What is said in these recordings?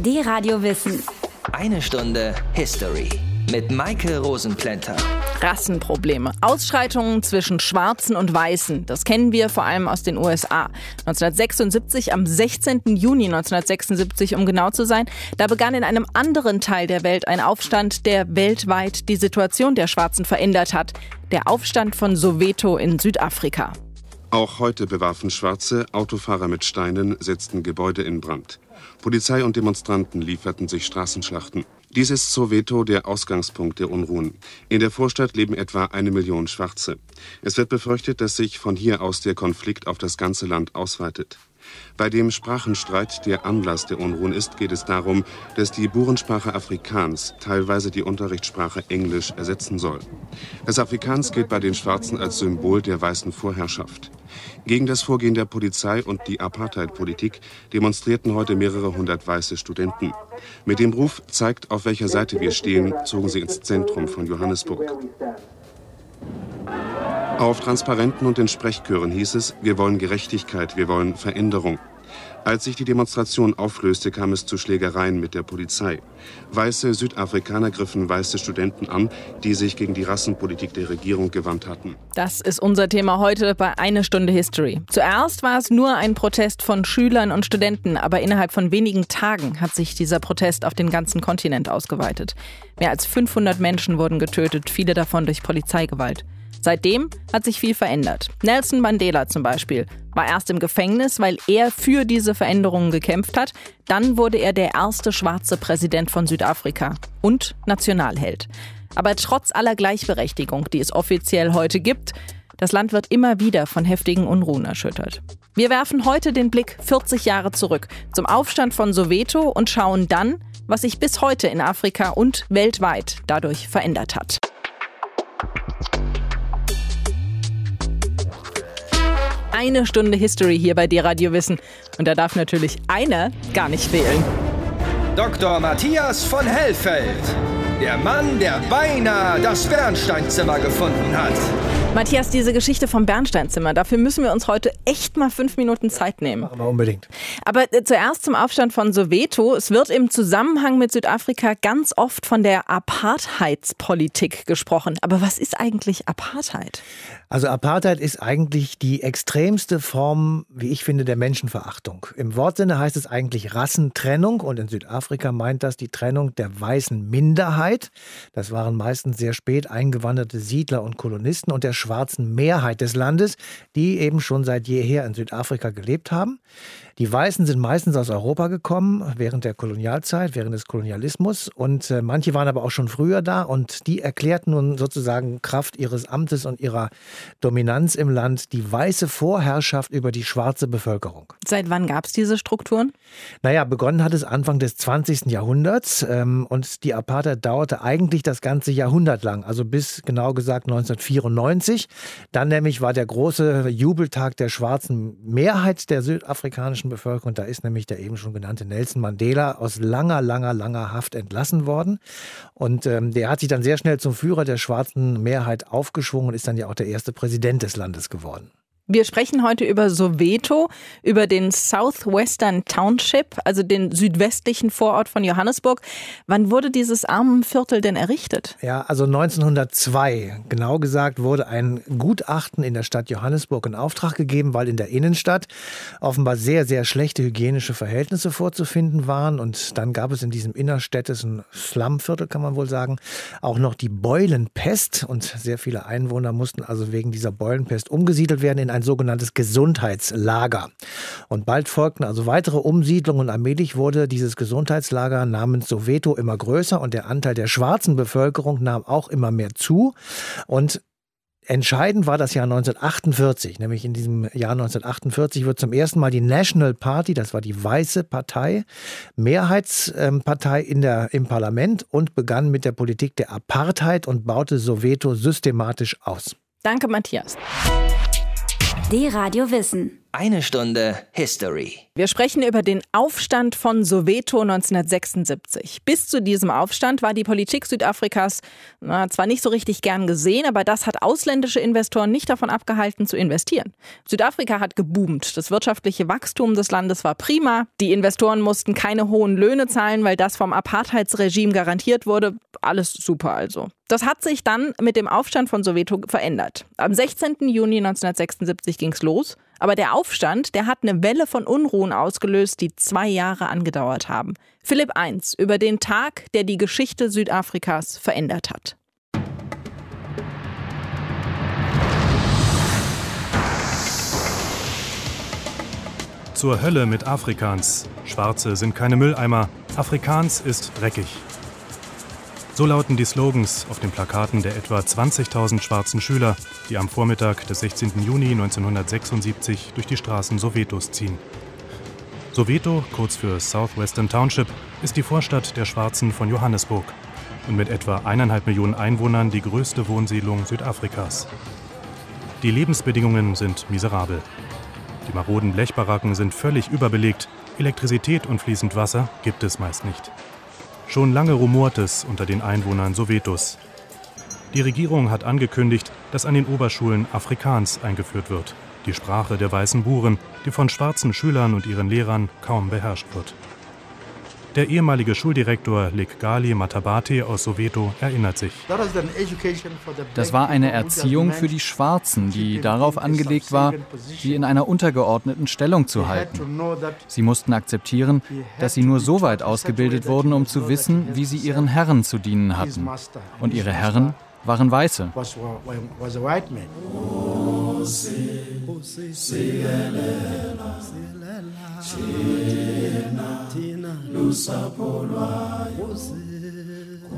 Die Radio Wissen. Eine Stunde History mit Maike Rosenplanter. Rassenprobleme. Ausschreitungen zwischen Schwarzen und Weißen. Das kennen wir vor allem aus den USA. 1976, am 16. Juni 1976, um genau zu sein, da begann in einem anderen Teil der Welt ein Aufstand, der weltweit die Situation der Schwarzen verändert hat. Der Aufstand von Soweto in Südafrika. Auch heute bewarfen Schwarze Autofahrer mit Steinen, setzten Gebäude in Brand. Polizei und Demonstranten lieferten sich Straßenschlachten. Dies ist Soweto der Ausgangspunkt der Unruhen. In der Vorstadt leben etwa eine Million Schwarze. Es wird befürchtet, dass sich von hier aus der Konflikt auf das ganze Land ausweitet. Bei dem Sprachenstreit, der Anlass der Unruhen ist, geht es darum, dass die Burensprache Afrikaans teilweise die Unterrichtssprache Englisch ersetzen soll. Das Afrikaans gilt bei den Schwarzen als Symbol der weißen Vorherrschaft. Gegen das Vorgehen der Polizei und die Apartheid-Politik demonstrierten heute mehrere hundert weiße Studenten. Mit dem Ruf zeigt, auf welcher Seite wir stehen, zogen sie ins Zentrum von Johannesburg. Auf Transparenten und in Sprechchören hieß es, wir wollen Gerechtigkeit, wir wollen Veränderung. Als sich die Demonstration auflöste, kam es zu Schlägereien mit der Polizei. Weiße Südafrikaner griffen weiße Studenten an, die sich gegen die Rassenpolitik der Regierung gewandt hatten. Das ist unser Thema heute bei Eine Stunde History. Zuerst war es nur ein Protest von Schülern und Studenten, aber innerhalb von wenigen Tagen hat sich dieser Protest auf den ganzen Kontinent ausgeweitet. Mehr als 500 Menschen wurden getötet, viele davon durch Polizeigewalt. Seitdem hat sich viel verändert. Nelson Mandela zum Beispiel war erst im Gefängnis, weil er für diese Veränderungen gekämpft hat. Dann wurde er der erste schwarze Präsident von Südafrika und Nationalheld. Aber trotz aller Gleichberechtigung, die es offiziell heute gibt, das Land wird immer wieder von heftigen Unruhen erschüttert. Wir werfen heute den Blick 40 Jahre zurück zum Aufstand von Soweto und schauen dann, was sich bis heute in Afrika und weltweit dadurch verändert hat. Eine Stunde History hier bei dir Radio Wissen. Und da darf natürlich einer gar nicht fehlen. Dr. Matthias von Hellfeld. Der Mann, der beinahe das Bernsteinzimmer gefunden hat. Matthias, diese Geschichte vom Bernsteinzimmer, dafür müssen wir uns heute echt mal fünf Minuten Zeit nehmen. Machen wir unbedingt. Aber äh, zuerst zum Aufstand von Soweto. Es wird im Zusammenhang mit Südafrika ganz oft von der Apartheidspolitik gesprochen. Aber was ist eigentlich Apartheid? Also Apartheid ist eigentlich die extremste Form, wie ich finde, der Menschenverachtung. Im Wortsinne heißt es eigentlich Rassentrennung und in Südafrika meint das die Trennung der weißen Minderheit. Das waren meistens sehr spät eingewanderte Siedler und Kolonisten und der schwarzen Mehrheit des Landes, die eben schon seit jeher in Südafrika gelebt haben. Die Weißen sind meistens aus Europa gekommen, während der Kolonialzeit, während des Kolonialismus. Und äh, manche waren aber auch schon früher da und die erklärten nun sozusagen Kraft ihres Amtes und ihrer Dominanz im Land die weiße Vorherrschaft über die schwarze Bevölkerung. Seit wann gab es diese Strukturen? Naja, begonnen hat es Anfang des 20. Jahrhunderts ähm, und die Apartheid dauerte eigentlich das ganze Jahrhundert lang, also bis genau gesagt 1994. Dann nämlich war der große Jubeltag der schwarzen Mehrheit der südafrikanischen afrikanischen Bevölkerung. Da ist nämlich der eben schon genannte Nelson Mandela aus langer, langer, langer Haft entlassen worden. Und ähm, der hat sich dann sehr schnell zum Führer der schwarzen Mehrheit aufgeschwungen und ist dann ja auch der erste Präsident des Landes geworden. Wir sprechen heute über Soweto, über den Southwestern Township, also den südwestlichen Vorort von Johannesburg. Wann wurde dieses Armenviertel denn errichtet? Ja, also 1902. Genau gesagt wurde ein Gutachten in der Stadt Johannesburg in Auftrag gegeben, weil in der Innenstadt offenbar sehr, sehr schlechte hygienische Verhältnisse vorzufinden waren. Und dann gab es in diesem innerstädtischen Slumviertel, kann man wohl sagen, auch noch die Beulenpest. Und sehr viele Einwohner mussten also wegen dieser Beulenpest umgesiedelt werden in ein ein sogenanntes Gesundheitslager. Und bald folgten also weitere Umsiedlungen und allmählich wurde dieses Gesundheitslager namens Soweto immer größer und der Anteil der schwarzen Bevölkerung nahm auch immer mehr zu. Und Entscheidend war das Jahr 1948, nämlich in diesem Jahr 1948 wird zum ersten Mal die National Party, das war die weiße Partei, Mehrheitspartei in der, im Parlament und begann mit der Politik der Apartheid und baute Soweto systematisch aus. Danke, Matthias. Die Radio Wissen. Eine Stunde History. Wir sprechen über den Aufstand von Soweto 1976. Bis zu diesem Aufstand war die Politik Südafrikas na, zwar nicht so richtig gern gesehen, aber das hat ausländische Investoren nicht davon abgehalten zu investieren. Südafrika hat geboomt. Das wirtschaftliche Wachstum des Landes war prima. Die Investoren mussten keine hohen Löhne zahlen, weil das vom Apartheidsregime garantiert wurde. Alles super also. Das hat sich dann mit dem Aufstand von Soweto verändert. Am 16. Juni 1976 ging es los. Aber der Aufstand, der hat eine Welle von Unruhen ausgelöst, die zwei Jahre angedauert haben. Philipp I. über den Tag, der die Geschichte Südafrikas verändert hat. Zur Hölle mit Afrikaans. Schwarze sind keine Mülleimer. Afrikaans ist dreckig. So lauten die Slogans auf den Plakaten der etwa 20.000 schwarzen Schüler, die am Vormittag des 16. Juni 1976 durch die Straßen Sowetos ziehen. Soweto, kurz für Southwestern Township, ist die Vorstadt der Schwarzen von Johannesburg und mit etwa eineinhalb Millionen Einwohnern die größte Wohnsiedlung Südafrikas. Die Lebensbedingungen sind miserabel. Die maroden Blechbaracken sind völlig überbelegt, Elektrizität und fließend Wasser gibt es meist nicht. Schon lange rumort es unter den Einwohnern Sowetos. Die Regierung hat angekündigt, dass an den Oberschulen Afrikaans eingeführt wird, die Sprache der weißen Buren, die von schwarzen Schülern und ihren Lehrern kaum beherrscht wird. Der ehemalige Schuldirektor Lekgali Matabate aus Soweto erinnert sich. Das war eine Erziehung für die Schwarzen, die darauf angelegt war, sie in einer untergeordneten Stellung zu halten. Sie mussten akzeptieren, dass sie nur so weit ausgebildet wurden, um zu wissen, wie sie ihren Herren zu dienen hatten. Und ihre Herren waren Weiße.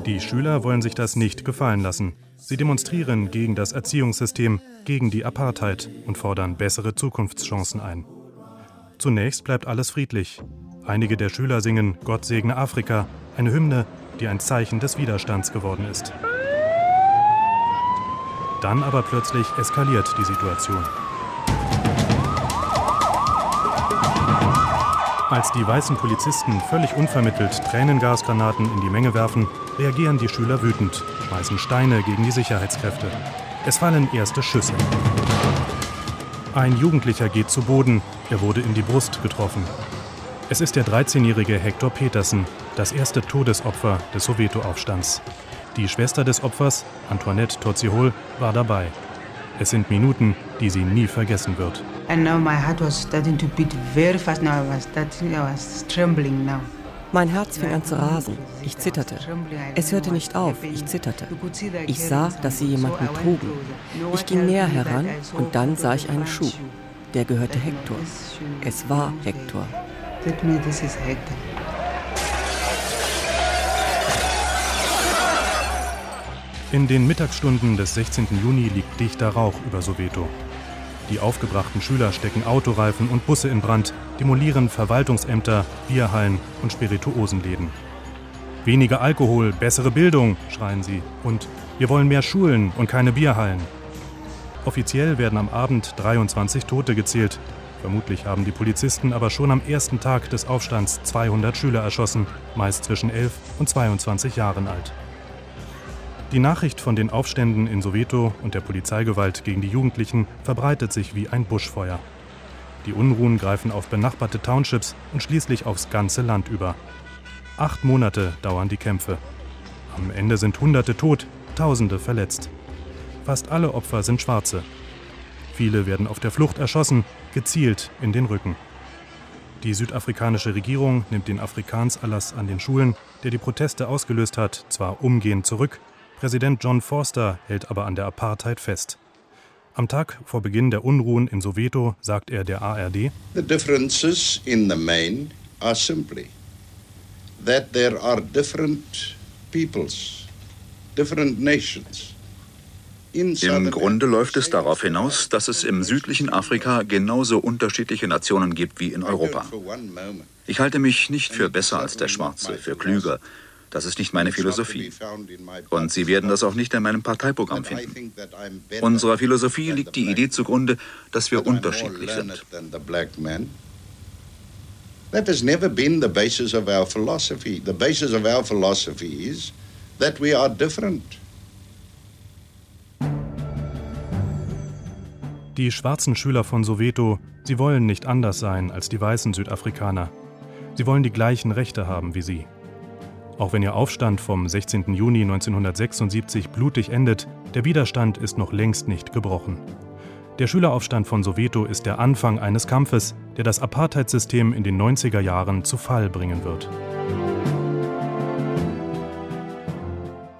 Die Schüler wollen sich das nicht gefallen lassen. Sie demonstrieren gegen das Erziehungssystem, gegen die Apartheid und fordern bessere Zukunftschancen ein. Zunächst bleibt alles friedlich. Einige der Schüler singen Gott segne Afrika, eine Hymne, die ein Zeichen des Widerstands geworden ist. Dann aber plötzlich eskaliert die Situation. Als die weißen Polizisten völlig unvermittelt Tränengasgranaten in die Menge werfen, reagieren die Schüler wütend, schmeißen Steine gegen die Sicherheitskräfte. Es fallen erste Schüsse. Ein Jugendlicher geht zu Boden, er wurde in die Brust getroffen. Es ist der 13-jährige Hector Petersen, das erste Todesopfer des Soweto-Aufstands. Die Schwester des Opfers, Antoinette Torzihol, war dabei. Es sind Minuten, die sie nie vergessen wird. Mein Herz fing an zu rasen. Ich zitterte. Es hörte nicht auf. Ich zitterte. Ich sah, dass sie jemanden trugen. Ich ging näher heran und dann sah ich einen Schuh. Der gehörte Hector. Es war Hector. In den Mittagsstunden des 16. Juni liegt dichter Rauch über Soweto. Die aufgebrachten Schüler stecken Autoreifen und Busse in Brand, demolieren Verwaltungsämter, Bierhallen und Spirituosenläden. Weniger Alkohol, bessere Bildung, schreien sie. Und wir wollen mehr Schulen und keine Bierhallen. Offiziell werden am Abend 23 Tote gezählt. Vermutlich haben die Polizisten aber schon am ersten Tag des Aufstands 200 Schüler erschossen, meist zwischen 11 und 22 Jahren alt. Die Nachricht von den Aufständen in Soweto und der Polizeigewalt gegen die Jugendlichen verbreitet sich wie ein Buschfeuer. Die Unruhen greifen auf benachbarte Townships und schließlich aufs ganze Land über. Acht Monate dauern die Kämpfe. Am Ende sind Hunderte tot, Tausende verletzt. Fast alle Opfer sind Schwarze. Viele werden auf der Flucht erschossen, gezielt in den Rücken. Die südafrikanische Regierung nimmt den Afrikaans-Erlass an den Schulen, der die Proteste ausgelöst hat, zwar umgehend zurück, Präsident John Forster hält aber an der Apartheid fest. Am Tag vor Beginn der Unruhen in Soweto sagt er der ARD: The differences in the main are simply that there are different peoples, different nations. Im Grunde läuft es darauf hinaus, dass es im südlichen Afrika genauso unterschiedliche Nationen gibt wie in Europa. Ich halte mich nicht für besser als der Schwarze, für klüger, Das ist nicht meine Philosophie. Und Sie werden das auch nicht in meinem Parteiprogramm finden. Unserer Philosophie liegt die Idee zugrunde, dass wir unterschiedlich sind. That has never been the basis of our philosophy. The basis of our philosophy is that we are different. Die schwarzen Schüler von Soweto, sie wollen nicht anders sein als die weißen Südafrikaner. Sie wollen die gleichen Rechte haben wie sie. Auch wenn ihr Aufstand vom 16. Juni 1976 blutig endet, der Widerstand ist noch längst nicht gebrochen. Der Schüleraufstand von Soweto ist der Anfang eines Kampfes, der das Apartheidsystem in den 90er Jahren zu Fall bringen wird.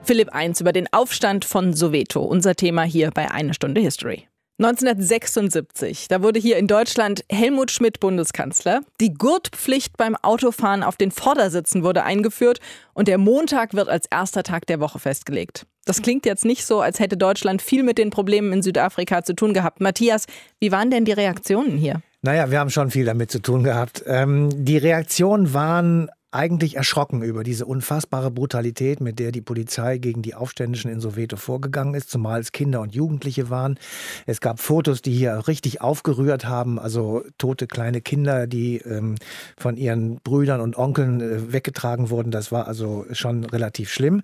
Philipp 1 über den Aufstand von Soweto, unser Thema hier bei Eine Stunde History. 1976, da wurde hier in Deutschland Helmut Schmidt Bundeskanzler. Die Gurtpflicht beim Autofahren auf den Vordersitzen wurde eingeführt und der Montag wird als erster Tag der Woche festgelegt. Das klingt jetzt nicht so, als hätte Deutschland viel mit den Problemen in Südafrika zu tun gehabt. Matthias, wie waren denn die Reaktionen hier? Naja, wir haben schon viel damit zu tun gehabt. Ähm, die Reaktionen waren eigentlich erschrocken über diese unfassbare Brutalität, mit der die Polizei gegen die Aufständischen in Soweto vorgegangen ist, zumal es Kinder und Jugendliche waren. Es gab Fotos, die hier richtig aufgerührt haben, also tote kleine Kinder, die ähm, von ihren Brüdern und Onkeln äh, weggetragen wurden. Das war also schon relativ schlimm.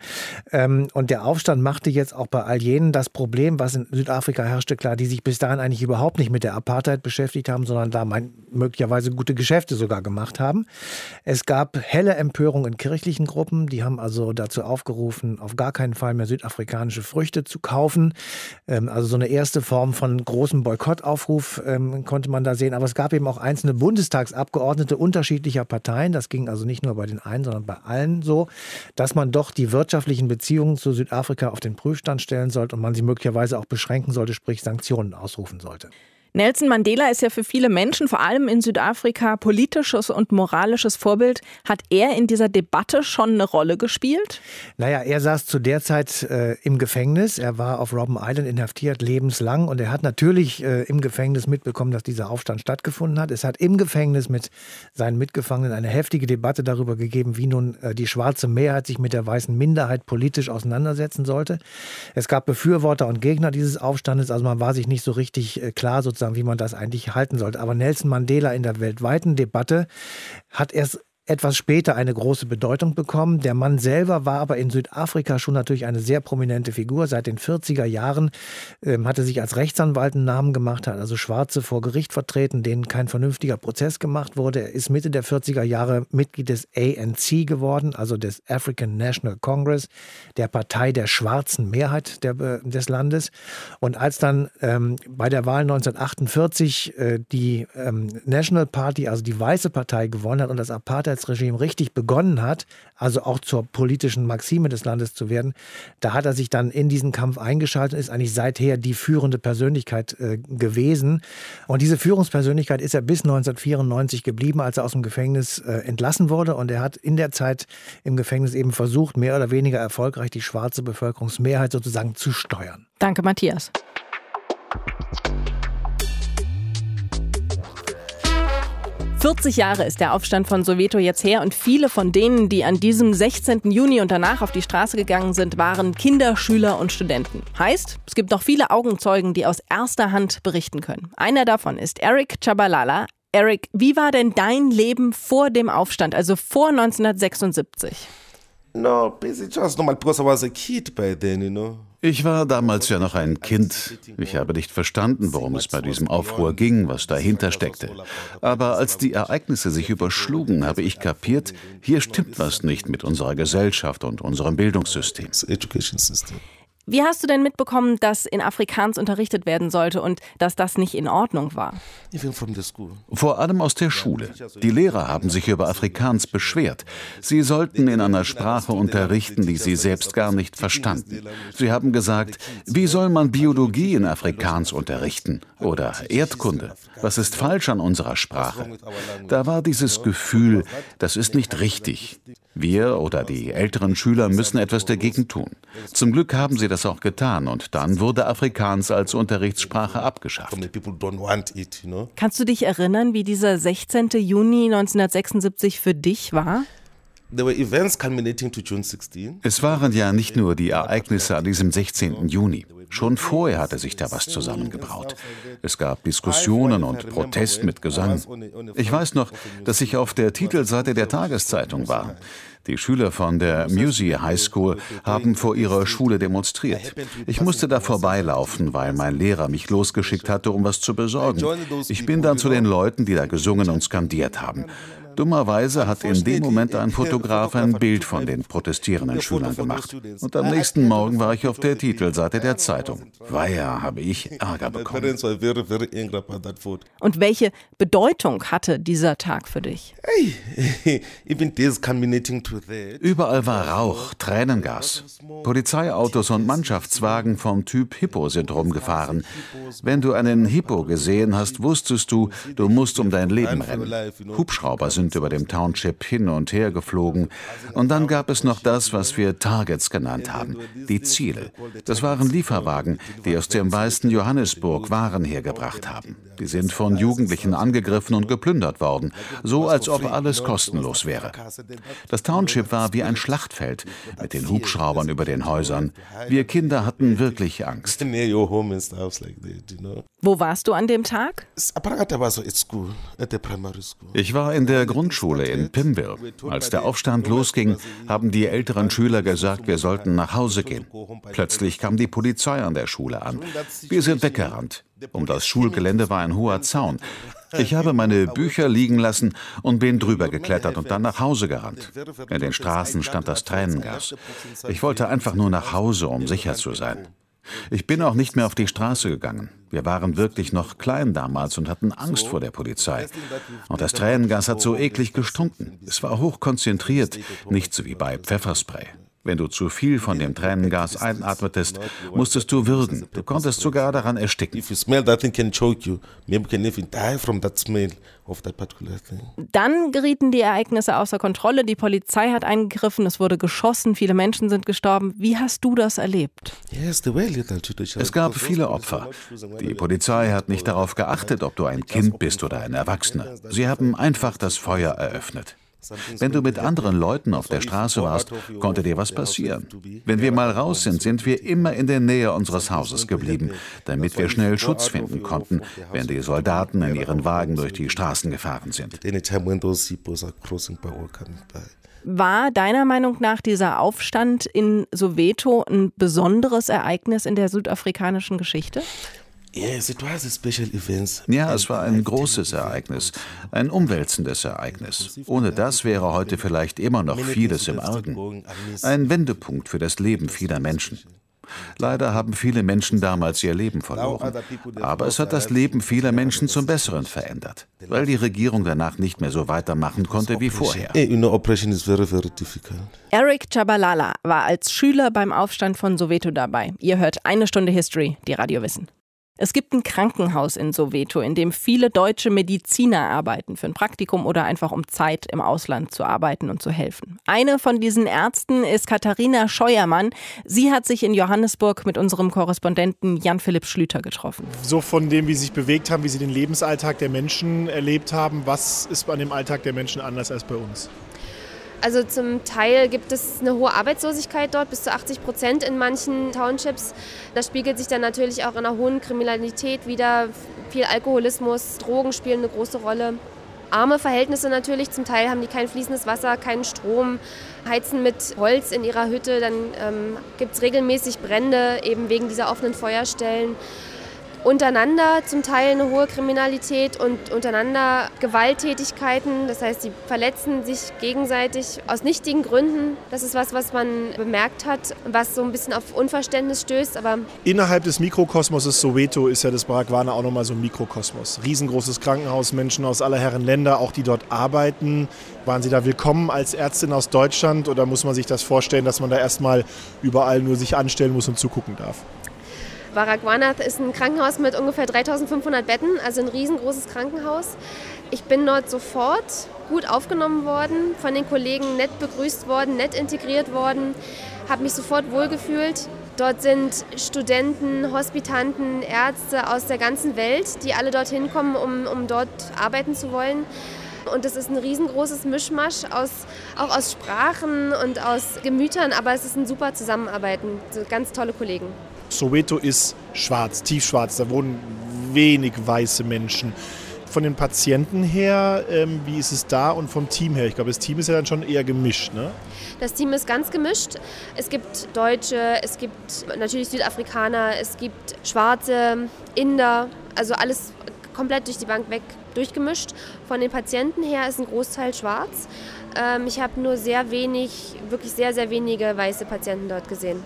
Ähm, und der Aufstand machte jetzt auch bei all jenen das Problem, was in Südafrika herrschte, klar, die sich bis dahin eigentlich überhaupt nicht mit der Apartheid beschäftigt haben, sondern da möglicherweise gute Geschäfte sogar gemacht haben. Es gab helle Empörung in kirchlichen Gruppen. Die haben also dazu aufgerufen, auf gar keinen Fall mehr südafrikanische Früchte zu kaufen. Ähm, also so eine erste Form von großem Boykottaufruf ähm, konnte man da sehen. Aber es gab eben auch einzelne Bundestagsabgeordnete unterschiedlicher Parteien. Das ging also nicht nur bei den einen, sondern bei allen so, dass man doch die wirtschaftlichen Beziehungen zu Südafrika auf den Prüfstand stellen sollte und man sie möglicherweise auch beschränken sollte, sprich Sanktionen ausrufen sollte. Nelson Mandela ist ja für viele Menschen, vor allem in Südafrika, politisches und moralisches Vorbild. Hat er in dieser Debatte schon eine Rolle gespielt? Naja, er saß zu der Zeit äh, im Gefängnis. Er war auf Robben Island inhaftiert, lebenslang. Und er hat natürlich äh, im Gefängnis mitbekommen, dass dieser Aufstand stattgefunden hat. Es hat im Gefängnis mit seinen Mitgefangenen eine heftige Debatte darüber gegeben, wie nun äh, die schwarze Mehrheit sich mit der weißen Minderheit politisch auseinandersetzen sollte. Es gab Befürworter und Gegner dieses Aufstandes. Also man war sich nicht so richtig äh, klar sozusagen sozusagen, wie man das eigentlich halten sollte. Aber Nelson Mandela in der weltweiten Debatte hat erst etwas später eine große Bedeutung bekommen. Der Mann selber war aber in Südafrika schon natürlich eine sehr prominente Figur. Seit den 40er Jahren ähm, hatte sich als Rechtsanwalt einen Namen gemacht, hat also Schwarze vor Gericht vertreten, denen kein vernünftiger Prozess gemacht wurde. Er ist Mitte der 40er Jahre Mitglied des ANC geworden, also des African National Congress, der Partei der schwarzen Mehrheit der, äh, des Landes. Und als dann ähm, bei der Wahl 1948 äh, die ähm, National Party, also die Weiße Partei, gewonnen hat und das Apartheid Sicherheitsregime richtig begonnen hat, also auch zur politischen Maxime des Landes zu werden, da hat er sich dann in diesen Kampf eingeschaltet und ist eigentlich seither die führende Persönlichkeit äh, gewesen. Und diese Führungspersönlichkeit ist er bis 1994 geblieben, als er aus dem Gefängnis äh, entlassen wurde. Und er hat in der Zeit im Gefängnis eben versucht, mehr oder weniger erfolgreich die schwarze Bevölkerungsmehrheit sozusagen zu steuern. Danke, Matthias. 40 Jahre ist der Aufstand von Soweto jetzt her und viele von denen, die an diesem 16. Juni und danach auf die Straße gegangen sind, waren Kinder, Schüler und Studenten. Heißt, es gibt noch viele Augenzeugen, die aus erster Hand berichten können. Einer davon ist Eric Chabalala. Eric, wie war denn dein Leben vor dem Aufstand, also vor 1976? No, basically just normal because I was a kid by then, you know. Ich war damals ja noch ein Kind. Ich habe nicht verstanden, worum es bei diesem Aufruhr ging, was dahinter steckte. Aber als die Ereignisse sich überschlugen, habe ich kapiert, hier stimmt was nicht mit unserer Gesellschaft und unserem Bildungssystem. Wie hast du denn mitbekommen, dass in Afrikaans unterrichtet werden sollte und dass das nicht in Ordnung war? Vor allem aus der Schule. Die Lehrer haben sich über Afrikaans beschwert. Sie sollten in einer Sprache unterrichten, die sie selbst gar nicht verstanden. Sie haben gesagt, wie soll man Biologie in Afrikaans unterrichten oder Erdkunde? Was ist falsch an unserer Sprache? Da war dieses Gefühl, das ist nicht richtig. Wir oder die älteren Schüler müssen etwas dagegen tun. Zum Glück haben sie das auch getan und dann wurde Afrikaans als Unterrichtssprache abgeschafft. Kannst du dich erinnern, wie dieser 16. Juni 1976 für dich war? Es waren ja nicht nur die Ereignisse an diesem 16. Juni. Schon vorher hatte sich da was zusammengebraut. Es gab Diskussionen und Protest mit Gesang. Ich weiß noch, dass ich auf der Titelseite der Tageszeitung war. Die Schüler von der Musi High School haben vor ihrer Schule demonstriert. Ich musste da vorbeilaufen, weil mein Lehrer mich losgeschickt hatte, um was zu besorgen. Ich bin dann zu den Leuten, die da gesungen und skandiert haben. Dummerweise hat in dem Moment ein Fotograf ein Bild von den protestierenden Schülern gemacht. Und am nächsten Morgen war ich auf der Titelseite der Zeitung. Weia, habe ich Ärger bekommen. Und welche Bedeutung hatte dieser Tag für dich? Überall war Rauch, Tränengas. Polizeiautos und Mannschaftswagen vom Typ Hippo sind rumgefahren. Wenn du einen Hippo gesehen hast, wusstest du, du musst um dein Leben rennen. Hubschrauber sind sind über dem Township hin und her geflogen. Und dann gab es noch das, was wir Targets genannt haben, die Ziele. Das waren Lieferwagen, die aus dem weißen Johannesburg Waren hergebracht haben. Die sind von Jugendlichen angegriffen und geplündert worden, so als ob alles kostenlos wäre. Das Township war wie ein Schlachtfeld mit den Hubschraubern über den Häusern. Wir Kinder hatten wirklich Angst. Wo warst du an dem Tag? Ich war in der Grundschule in Pimville. Als der Aufstand losging, haben die älteren Schüler gesagt, wir sollten nach Hause gehen. Plötzlich kam die Polizei an der Schule an. Wir sind weggerannt. Um das Schulgelände war ein hoher Zaun. Ich habe meine Bücher liegen lassen und bin drüber geklettert und dann nach Hause gerannt. In den Straßen stand das Tränengas. Ich wollte einfach nur nach Hause, um sicher zu sein. Ich bin auch nicht mehr auf die Straße gegangen. Wir waren wirklich noch klein damals und hatten Angst vor der Polizei. Und das Tränengas hat so eklig gestunken. Es war hochkonzentriert, nicht so wie bei Pfefferspray. Wenn du zu viel von dem Tränengas einatmetest, musstest du würgen. Du konntest sogar daran ersticken. Dann gerieten die Ereignisse außer Kontrolle. Die Polizei hat eingegriffen, es wurde geschossen, viele Menschen sind gestorben. Wie hast du das erlebt? Es gab viele Opfer. Die Polizei hat nicht darauf geachtet, ob du ein Kind bist oder ein Erwachsener. Sie haben einfach das Feuer eröffnet. Wenn du mit anderen Leuten auf der Straße warst, konnte dir was passieren. Wenn wir mal raus sind, sind wir immer in der Nähe unseres Hauses geblieben, damit wir schnell Schutz finden konnten, wenn die Soldaten in ihren Wagen durch die Straßen gefahren sind. War deiner Meinung nach dieser Aufstand in Soweto ein besonderes Ereignis in der südafrikanischen Geschichte? Ja, es war ein großes Ereignis, ein umwälzendes Ereignis. Ohne das wäre heute vielleicht immer noch vieles im Argen. Ein Wendepunkt für das Leben vieler Menschen. Leider haben viele Menschen damals ihr Leben verloren. Aber es hat das Leben vieler Menschen zum Besseren verändert, weil die Regierung danach nicht mehr so weitermachen konnte wie vorher. Eric Chabalala war als Schüler beim Aufstand von Soweto dabei. Ihr hört eine Stunde History, die Radio Wissen. Es gibt ein Krankenhaus in Soweto, in dem viele deutsche Mediziner arbeiten, für ein Praktikum oder einfach um Zeit im Ausland zu arbeiten und zu helfen. Eine von diesen Ärzten ist Katharina Scheuermann. Sie hat sich in Johannesburg mit unserem Korrespondenten Jan-Philipp Schlüter getroffen. So von dem, wie sie sich bewegt haben, wie sie den Lebensalltag der Menschen erlebt haben, was ist an dem Alltag der Menschen anders als bei uns? Also zum Teil gibt es eine hohe Arbeitslosigkeit dort, bis zu 80 Prozent in manchen Townships. Das spiegelt sich dann natürlich auch in einer hohen Kriminalität wieder. Viel Alkoholismus, Drogen spielen eine große Rolle. Arme Verhältnisse natürlich, zum Teil haben die kein fließendes Wasser, keinen Strom, heizen mit Holz in ihrer Hütte, dann ähm, gibt es regelmäßig Brände, eben wegen dieser offenen Feuerstellen untereinander zum Teil eine hohe Kriminalität und untereinander Gewalttätigkeiten. Das heißt, sie verletzen sich gegenseitig aus nichtigen Gründen. Das ist was, was man bemerkt hat, was so ein bisschen auf Unverständnis stößt. Aber Innerhalb des Mikrokosmoses Soweto ist ja das Baragwana auch nochmal so ein Mikrokosmos. Riesengroßes Krankenhaus, Menschen aus aller Herren Länder, auch die dort arbeiten. Waren Sie da willkommen als Ärztin aus Deutschland oder muss man sich das vorstellen, dass man da erstmal überall nur sich anstellen muss und zugucken darf? Baragwanath ist ein Krankenhaus mit ungefähr 3500 Betten, also ein riesengroßes Krankenhaus. Ich bin dort sofort gut aufgenommen worden, von den Kollegen nett begrüßt worden, nett integriert worden, habe mich sofort wohlgefühlt. Dort sind Studenten, Hospitanten, Ärzte aus der ganzen Welt, die alle dorthin kommen, um, um dort arbeiten zu wollen. Und es ist ein riesengroßes Mischmasch aus, auch aus Sprachen und aus Gemütern, aber es ist ein super Zusammenarbeiten. So ganz tolle Kollegen. Soweto ist schwarz, tiefschwarz, da wohnen wenig weiße Menschen. Von den Patienten her, ähm, wie ist es da und vom Team her? Ich glaube, das Team ist ja dann schon eher gemischt, ne? Das Team ist ganz gemischt. Es gibt Deutsche, es gibt natürlich Südafrikaner, es gibt Schwarze, Inder, also alles komplett durch die Bank weg durchgemischt. Von den Patienten her ist ein Großteil schwarz. Ähm, ich habe nur sehr wenig, wirklich sehr, sehr wenige weiße Patienten dort gesehen.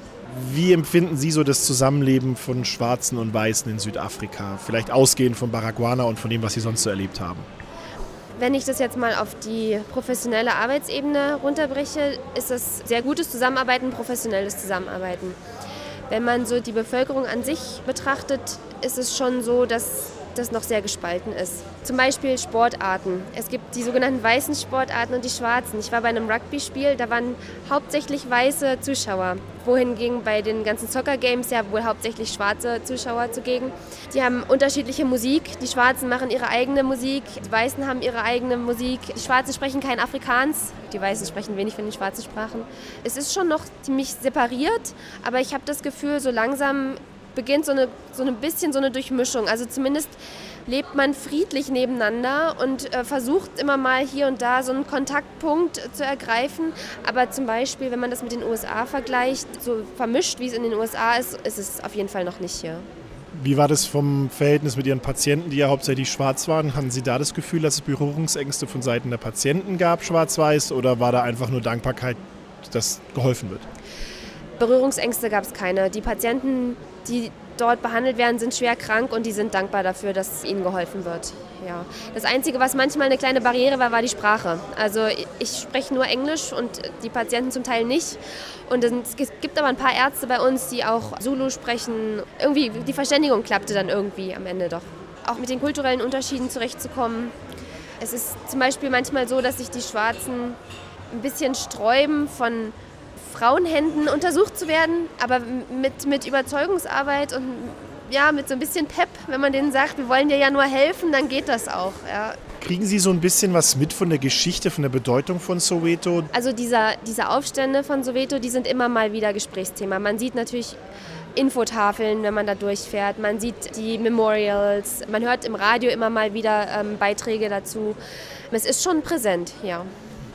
Wie empfinden Sie so das Zusammenleben von Schwarzen und Weißen in Südafrika? Vielleicht ausgehend von Baragwana und von dem, was Sie sonst so erlebt haben. Wenn ich das jetzt mal auf die professionelle Arbeitsebene runterbreche, ist das sehr gutes Zusammenarbeiten, professionelles Zusammenarbeiten. Wenn man so die Bevölkerung an sich betrachtet, ist es schon so, dass das noch sehr gespalten ist. Zum Beispiel Sportarten. Es gibt die sogenannten weißen Sportarten und die schwarzen. Ich war bei einem Rugby-Spiel, da waren hauptsächlich weiße Zuschauer. Wohingegen bei den ganzen Soccer Games ja wohl hauptsächlich schwarze Zuschauer zugegen. Die haben unterschiedliche Musik. Die Schwarzen machen ihre eigene Musik, die Weißen haben ihre eigene Musik. Die Schwarzen sprechen kein Afrikaans, die Weißen sprechen wenig von den schwarzen Sprachen. Es ist schon noch ziemlich separiert, aber ich habe das Gefühl, so langsam beginnt so, eine, so ein bisschen so eine Durchmischung. Also zumindest lebt man friedlich nebeneinander und äh, versucht immer mal hier und da so einen Kontaktpunkt zu ergreifen. Aber zum Beispiel, wenn man das mit den USA vergleicht, so vermischt wie es in den USA ist, ist es auf jeden Fall noch nicht hier. Wie war das vom Verhältnis mit Ihren Patienten, die ja hauptsächlich schwarz waren? Hatten Sie da das Gefühl, dass es Berührungsängste von Seiten der Patienten gab, schwarz-weiß, oder war da einfach nur Dankbarkeit, dass geholfen wird? Berührungsängste gab es keine. Die Patienten, die dort behandelt werden, sind schwer krank und die sind dankbar dafür, dass ihnen geholfen wird. Ja. Das Einzige, was manchmal eine kleine Barriere war, war die Sprache. Also ich spreche nur Englisch und die Patienten zum Teil nicht. Und es gibt aber ein paar Ärzte bei uns, die auch Zulu sprechen. Irgendwie, die Verständigung klappte dann irgendwie am Ende doch. Auch mit den kulturellen Unterschieden zurechtzukommen. Es ist zum Beispiel manchmal so, dass sich die Schwarzen ein bisschen sträuben von Frauenhänden untersucht zu werden, aber mit, mit Überzeugungsarbeit und ja, mit so ein bisschen Pep, wenn man denen sagt, wir wollen dir ja nur helfen, dann geht das auch. Ja. Kriegen Sie so ein bisschen was mit von der Geschichte, von der Bedeutung von Soweto? Also dieser, diese Aufstände von Soweto, die sind immer mal wieder Gesprächsthema. Man sieht natürlich Infotafeln, wenn man da durchfährt. Man sieht die Memorials. Man hört im Radio immer mal wieder ähm, Beiträge dazu. Es ist schon präsent, ja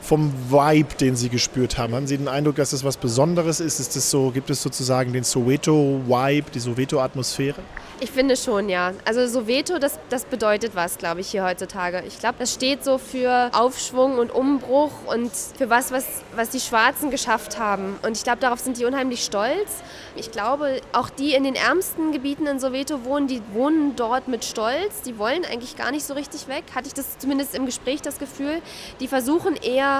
vom Vibe, den Sie gespürt haben? Haben Sie den Eindruck, dass das was Besonderes ist? ist das so, gibt es sozusagen den Soweto-Vibe, die Soweto-Atmosphäre? Ich finde schon, ja. Also Soweto, das, das bedeutet was, glaube ich, hier heutzutage. Ich glaube, das steht so für Aufschwung und Umbruch und für was, was, was die Schwarzen geschafft haben. Und ich glaube, darauf sind die unheimlich stolz. Ich glaube, auch die in den ärmsten Gebieten in Soweto wohnen, die wohnen dort mit Stolz. Die wollen eigentlich gar nicht so richtig weg. Hatte ich das zumindest im Gespräch das Gefühl. Die versuchen eher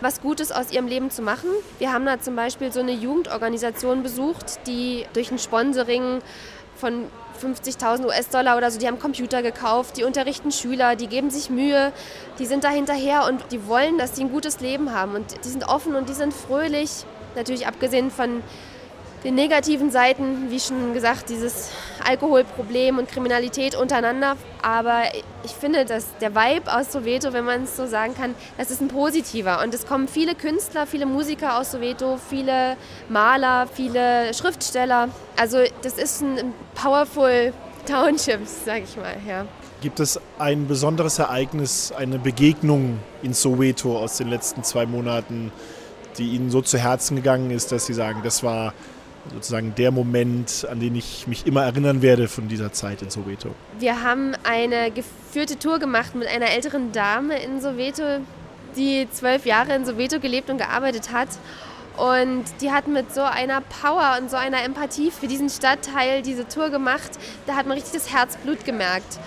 was Gutes aus ihrem Leben zu machen. Wir haben da zum Beispiel so eine Jugendorganisation besucht, die durch ein Sponsoring von 50.000 US-Dollar oder so, die haben Computer gekauft, die unterrichten Schüler, die geben sich Mühe, die sind da hinterher und die wollen, dass sie ein gutes Leben haben und die sind offen und die sind fröhlich. Natürlich abgesehen von den negativen Seiten, wie schon gesagt, dieses Alkoholproblem und Kriminalität untereinander. Aber ich finde, dass der Vibe aus Soweto, wenn man es so sagen kann, das ist ein positiver. Und es kommen viele Künstler, viele Musiker aus Soweto, viele Maler, viele Schriftsteller. Also das ist ein powerful Township, sage ich mal. Ja. Gibt es ein besonderes Ereignis, eine Begegnung in Soweto aus den letzten zwei Monaten, die Ihnen so zu Herzen gegangen ist, dass Sie sagen, das war sozusagen der Moment, an den ich mich immer erinnern werde von dieser Zeit in Soweto? Wir haben eine geführte Tour gemacht mit einer älteren Dame in Soweto, die zwölf Jahre in Soweto gelebt und gearbeitet hat. Und die hat mit so einer Power und so einer Empathie für diesen Stadtteil diese Tour gemacht. Da hat man richtig das Herzblut gemerkt.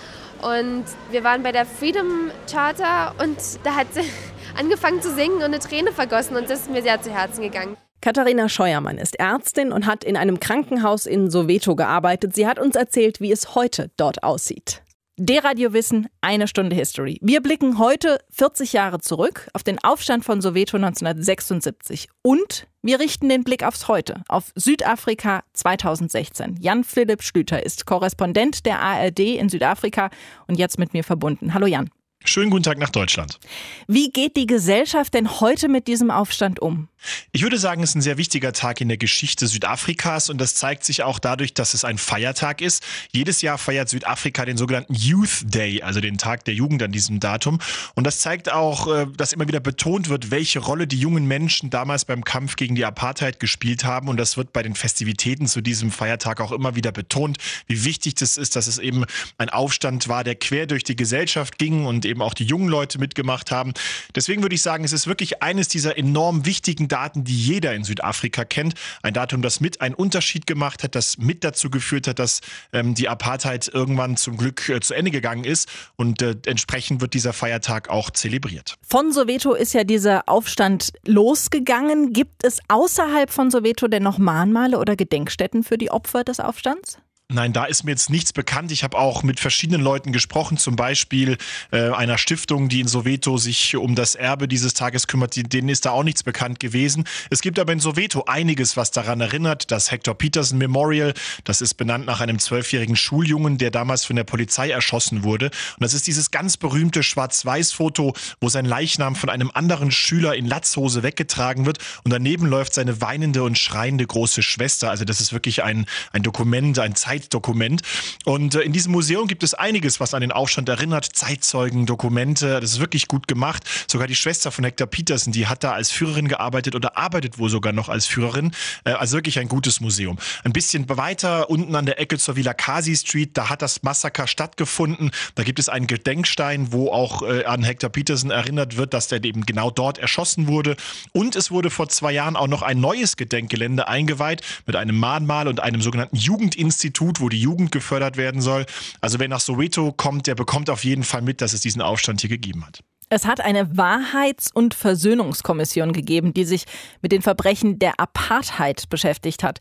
Und wir waren bei der Freedom Charter und da hat sie angefangen zu singen und eine Träne vergossen und das ist mir sehr zu Herzen gegangen. Katharina Scheuermann ist Ärztin und hat in einem Krankenhaus in Soweto gearbeitet. Sie hat uns erzählt, wie es heute dort aussieht. Der Wissen, eine Stunde History. Wir blicken heute 40 Jahre zurück auf den Aufstand von Soweto 1976 und wir richten den Blick aufs Heute, auf Südafrika 2016. Jan Philipp Schlüter ist Korrespondent der ARD in Südafrika und jetzt mit mir verbunden. Hallo Jan. Schönen guten Tag nach Deutschland. Wie geht die Gesellschaft denn heute mit diesem Aufstand um? Ich würde sagen, es ist ein sehr wichtiger Tag in der Geschichte Südafrikas und das zeigt sich auch dadurch, dass es ein Feiertag ist. Jedes Jahr feiert Südafrika den sogenannten Youth Day, also den Tag der Jugend an diesem Datum. Und das zeigt auch, äh, dass immer wieder betont wird, welche Rolle die jungen Menschen damals beim Kampf gegen die Apartheid gespielt haben. Und das wird bei den Festivitäten zu diesem Feiertag auch immer wieder betont, wie wichtig das ist, dass es eben ein Aufstand war, der quer durch die Gesellschaft ging und eben auch die jungen Leute mitgemacht haben. Deswegen würde ich sagen, es ist wirklich eines dieser enorm wichtigen Daten, die jeder in Südafrika kennt. Ein Datum, das mit einen Unterschied gemacht hat, das mit dazu geführt hat, dass ähm, die Apartheid irgendwann zum Glück äh, zu Ende gegangen ist. Und äh, entsprechend wird dieser Feiertag auch zelebriert. Von Soweto ist ja dieser Aufstand losgegangen. Gibt es außerhalb von Soweto denn noch Mahnmale oder Gedenkstätten für die Opfer des Aufstands? Nein, da ist mir jetzt nichts bekannt. Ich habe auch mit verschiedenen Leuten gesprochen, zum Beispiel äh, einer Stiftung, die in Soweto sich um das Erbe dieses Tages kümmert. Denen ist da auch nichts bekannt gewesen. Es gibt aber in Soweto einiges, was daran erinnert. Das Hector Peterson Memorial, das ist benannt nach einem zwölfjährigen Schuljungen, der damals von der Polizei erschossen wurde. Und das ist dieses ganz berühmte Schwarz-Weiß-Foto, wo sein Leichnam von einem anderen Schüler in Latzhose weggetragen wird und daneben läuft seine weinende und schreiende große Schwester. Also das ist wirklich ein, ein Dokument, ein Zeit Zeitdokument. Und äh, in diesem Museum gibt es einiges, was an den Aufstand erinnert. Zeitzeugen, Dokumente, das ist wirklich gut gemacht. Sogar die Schwester von Hector Peterson, die hat da als Führerin gearbeitet oder arbeitet wohl sogar noch als Führerin. Äh, also wirklich ein gutes Museum. Ein bisschen weiter unten an der Ecke zur Villa Kasi Street, da hat das Massaker stattgefunden. Da gibt es einen Gedenkstein, wo auch äh, an Hector Peterson erinnert wird, dass der eben genau dort erschossen wurde. Und es wurde vor zwei Jahren auch noch ein neues Gedenkgelände eingeweiht mit einem Mahnmal und einem sogenannten Jugendinstitut Institut, wo die Jugend gefördert werden soll. Also wer nach Soweto kommt, der bekommt auf jeden Fall mit, dass es diesen Aufstand hier gegeben hat. Es hat eine Wahrheits- und Versöhnungskommission gegeben, die sich mit den Verbrechen der Apartheid beschäftigt hat.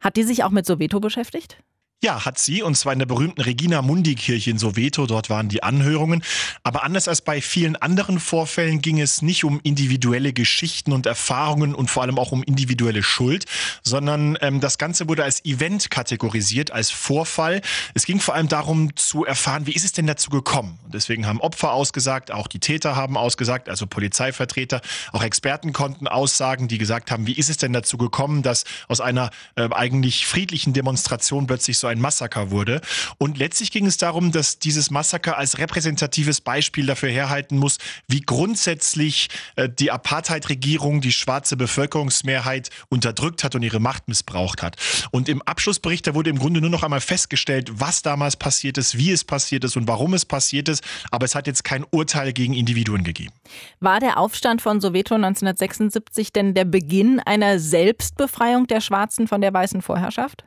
Hat die sich auch mit Soweto beschäftigt? Ja, hat sie, und zwar in der berühmten Regina Mundi Kirche in Soweto. Dort waren die Anhörungen. Aber anders als bei vielen anderen Vorfällen ging es nicht um individuelle Geschichten und Erfahrungen und vor allem auch um individuelle Schuld, sondern ähm, das Ganze wurde als Event kategorisiert, als Vorfall. Es ging vor allem darum zu erfahren, wie ist es denn dazu gekommen? Deswegen haben Opfer ausgesagt, auch die Täter haben ausgesagt, also Polizeivertreter, auch Experten konnten aussagen, die gesagt haben, wie ist es denn dazu gekommen, dass aus einer äh, eigentlich friedlichen Demonstration plötzlich so ein Massaker wurde. Und letztlich ging es darum, dass dieses Massaker als repräsentatives Beispiel dafür herhalten muss, wie grundsätzlich äh, die Apartheid-Regierung die schwarze Bevölkerungsmehrheit unterdrückt hat und ihre Macht missbraucht hat. Und im Abschlussbericht, da wurde im Grunde nur noch einmal festgestellt, was damals passiert ist, wie es passiert ist und warum es passiert ist. Aber es hat jetzt kein Urteil gegen Individuen gegeben. War der Aufstand von Soweto 1976 denn der Beginn einer Selbstbefreiung der Schwarzen von der weißen Vorherrschaft?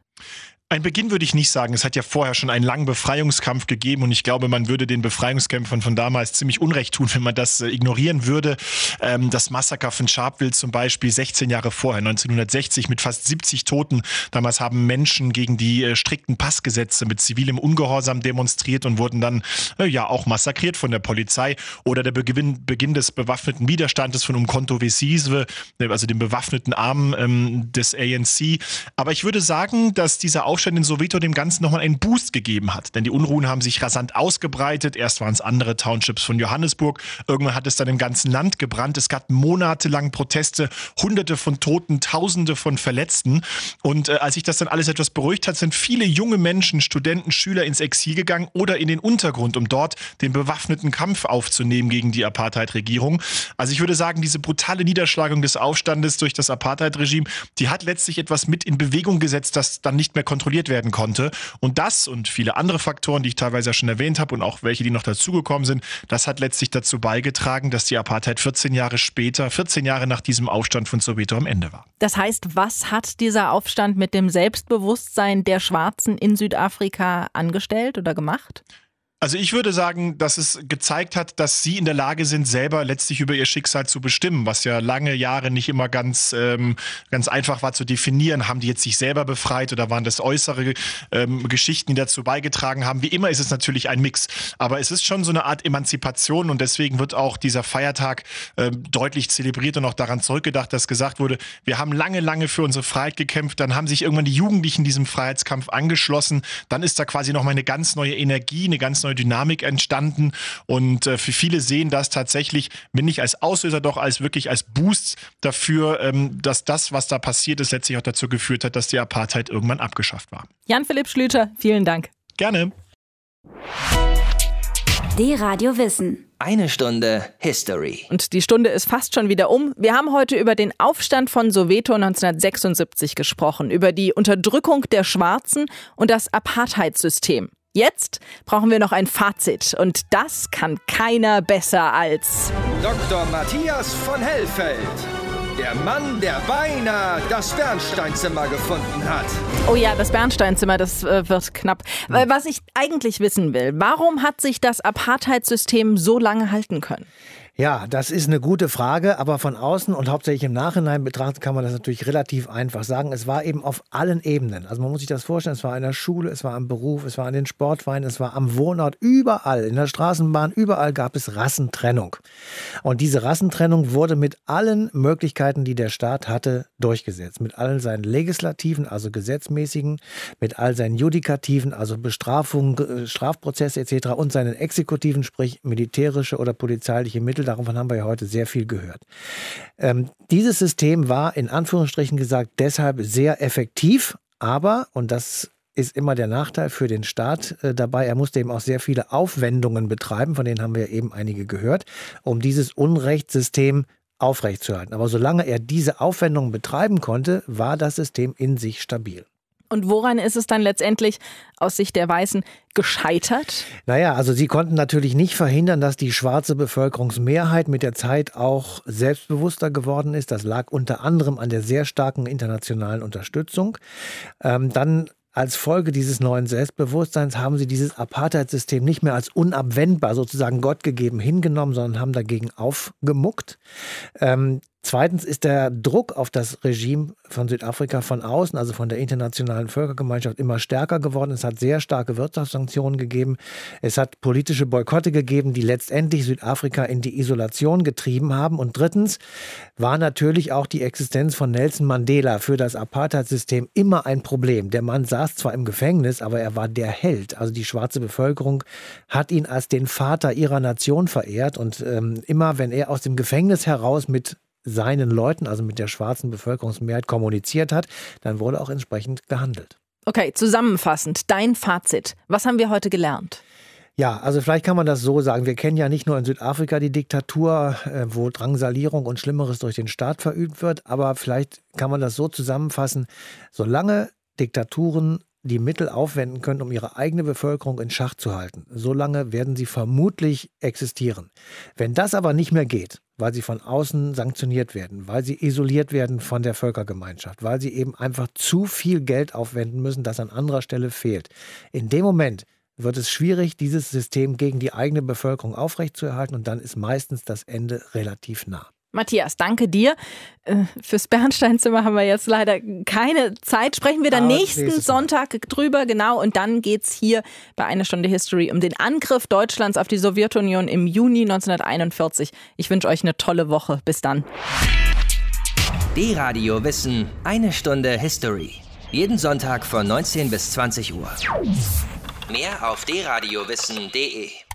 Ein Beginn würde ich nicht sagen. Es hat ja vorher schon einen langen Befreiungskampf gegeben und ich glaube, man würde den Befreiungskämpfern von damals ziemlich Unrecht tun, wenn man das äh, ignorieren würde. Ähm, das Massaker von Sharpeville zum Beispiel 16 Jahre vorher, 1960 mit fast 70 Toten. Damals haben Menschen gegen die äh, strikten Passgesetze mit zivilem Ungehorsam demonstriert und wurden dann äh, ja auch massakriert von der Polizei. Oder der Beginn, des bewaffneten Widerstandes von Umkonto Vesiswe, also dem bewaffneten Arm ähm, des ANC. Aber ich würde sagen, dass dieser Aufstand Aufstand in Soweto dem Ganzen nochmal einen Boost gegeben hat. Denn die Unruhen haben sich rasant ausgebreitet. Erst waren es andere Townships von Johannesburg. Irgendwann hat es dann im ganzen Land gebrannt. Es gab monatelang Proteste, hunderte von Toten, tausende von Verletzten. Und äh, als sich das dann alles etwas beruhigt hat, sind viele junge Menschen, Studenten, Schüler ins Exil gegangen oder in den Untergrund, um dort den bewaffneten Kampf aufzunehmen gegen die Apartheid-Regierung. Also ich würde sagen, diese brutale Niederschlagung des Aufstandes durch das Apartheid-Regime, die hat letztlich etwas mit in Bewegung gesetzt, das dann nicht mehr kontrolliert kontrolliert werden konnte. Und das und viele andere Faktoren, die ich teilweise ja schon erwähnt habe und auch welche, die noch dazugekommen sind, das hat letztlich dazu beigetragen, dass die Apartheid 14 Jahre später, 14 Jahre nach diesem Aufstand von Soweto am Ende war. Das heißt, was hat dieser Aufstand mit dem Selbstbewusstsein der Schwarzen in Südafrika angestellt oder gemacht? Also ich würde sagen, dass es gezeigt hat, dass sie in der Lage sind, selber letztlich über ihr Schicksal zu bestimmen, was ja lange Jahre nicht immer ganz, ähm, ganz einfach war zu definieren. Haben die jetzt sich selber befreit oder waren das äußere ähm, Geschichten, die dazu beigetragen haben? Wie immer ist es natürlich ein Mix. Aber es ist schon so eine Art Emanzipation und deswegen wird auch dieser Feiertag ähm, deutlich zelebriert und auch daran zurückgedacht, dass gesagt wurde, wir haben lange, lange für unsere Freiheit gekämpft, dann haben sich irgendwann die Jugendlichen diesem Freiheitskampf angeschlossen, dann ist da quasi nochmal eine ganz neue Energie, eine ganz neue neue Dynamik entstanden. Und äh, für viele sehen das tatsächlich, wenn nicht als Auslöser, doch als wirklich als Boost dafür, ähm, dass das, was da passiert ist, letztlich auch dazu geführt hat, dass die Apartheid irgendwann abgeschafft war. Jan-Philipp Schlüter, vielen Dank. Gerne. D-Radio Wissen. Eine Stunde History. Und die Stunde ist fast schon wieder um. Wir haben heute über den Aufstand von Soweto 1976 gesprochen, über die Unterdrückung der Schwarzen und das Apartheidssystem. Jetzt brauchen wir noch ein Fazit und das kann keiner besser als Dr. Matthias von Hellfeld. Der Mann, der beinahe das Bernsteinzimmer gefunden hat. Oh ja, das Bernsteinzimmer, das äh, wird knapp. Hm. Was ich eigentlich wissen will, warum hat sich das Apartheidssystem so lange halten können? Ja, das ist eine gute Frage, aber von außen und hauptsächlich im Nachhinein betrachtet kann man das natürlich relativ einfach sagen. Es war eben auf allen Ebenen. Also man muss sich das vorstellen, es war in der Schule, es war am Beruf, es war an den Sportvereinen, es war am Wohnort, überall, in der Straßenbahn, überall gab es Rassentrennung. Und diese Rassentrennung wurde mit allen Möglichkeiten, die der Staat hatte, durchgesetzt. Mit allen seinen legislativen, also gesetzmäßigen, mit all seinen judikativen, also Bestrafungen, Strafprozesse etc. und seinen exekutiven, sprich militärische oder polizeiliche Mittel Mittel, davon haben wir ja heute sehr viel gehört. Ähm, dieses System war in Anführungsstrichen gesagt deshalb sehr effektiv, aber, und das ist immer der Nachteil für den Staat äh, dabei. Er musste eben auch sehr viele Aufwendungen betreiben, von denen haben wir eben einige gehört, um dieses Unrechtssystem aufrechtzuerhalten. Aber solange er diese Aufwendungen betreiben konnte, war das System in sich stabil. Und woran ist es dann letztendlich aus Sicht der Weißen gescheitert? Naja, also sie konnten natürlich nicht verhindern, dass die schwarze Bevölkerungsmehrheit mit der Zeit auch selbstbewusster geworden ist. Das lag unter anderem an der sehr starken internationalen Unterstützung. Ähm, dann als Folge dieses neuen Selbstbewusstseins haben sie dieses Apartheid-System nicht mehr als unabwendbar, sozusagen Gott gegeben, hingenommen, sondern haben dagegen aufgemuckt. Ähm, Zweitens ist der Druck auf das Regime von Südafrika von außen, also von der internationalen Völkergemeinschaft, immer stärker geworden. Es hat sehr starke Wirtschaftssanktionen gegeben. Es hat politische Boykotte gegeben, die letztendlich Südafrika in die Isolation getrieben haben. Und drittens war natürlich auch die Existenz von Nelson Mandela für das Apartheid-System immer ein Problem. Der Mann saß zwar im Gefängnis, aber er war der Held. Also die schwarze Bevölkerung hat ihn als den Vater ihrer Nation verehrt. Und ähm, immer, wenn er aus dem Gefängnis heraus mit seinen Leuten, also mit der schwarzen Bevölkerungsmehrheit, kommuniziert hat, dann wurde auch entsprechend gehandelt. Okay, zusammenfassend, dein Fazit. Was haben wir heute gelernt? Ja, also vielleicht kann man das so sagen. Wir kennen ja nicht nur in Südafrika die Diktatur, äh, wo Drangsalierung und Schlimmeres durch den Staat verübt wird, aber vielleicht kann man das so zusammenfassen, solange Diktaturen die Mittel aufwenden können, um ihre eigene Bevölkerung in Schach zu halten, solange werden sie vermutlich existieren. Wenn das aber nicht mehr geht, weil sie von außen sanktioniert werden, weil sie isoliert werden von der Völkergemeinschaft, weil sie eben einfach zu viel Geld aufwenden müssen, das an anderer Stelle fehlt. In dem Moment wird es schwierig, dieses System gegen die eigene Bevölkerung aufrechtzuerhalten und dann ist meistens das Ende relativ nah. Matthias, danke dir. Äh, fürs Bernsteinzimmer haben wir jetzt leider keine Zeit. Sprechen wir dann Aber nächsten Sonntag drüber, genau. Und dann geht es hier bei einer Stunde History um den Angriff Deutschlands auf die Sowjetunion im Juni 1941. Ich wünsche euch eine tolle Woche. Bis dann. D-Radio Wissen, eine Stunde History. Jeden Sonntag von 19 bis 20 Uhr. Mehr auf dradiowissen.de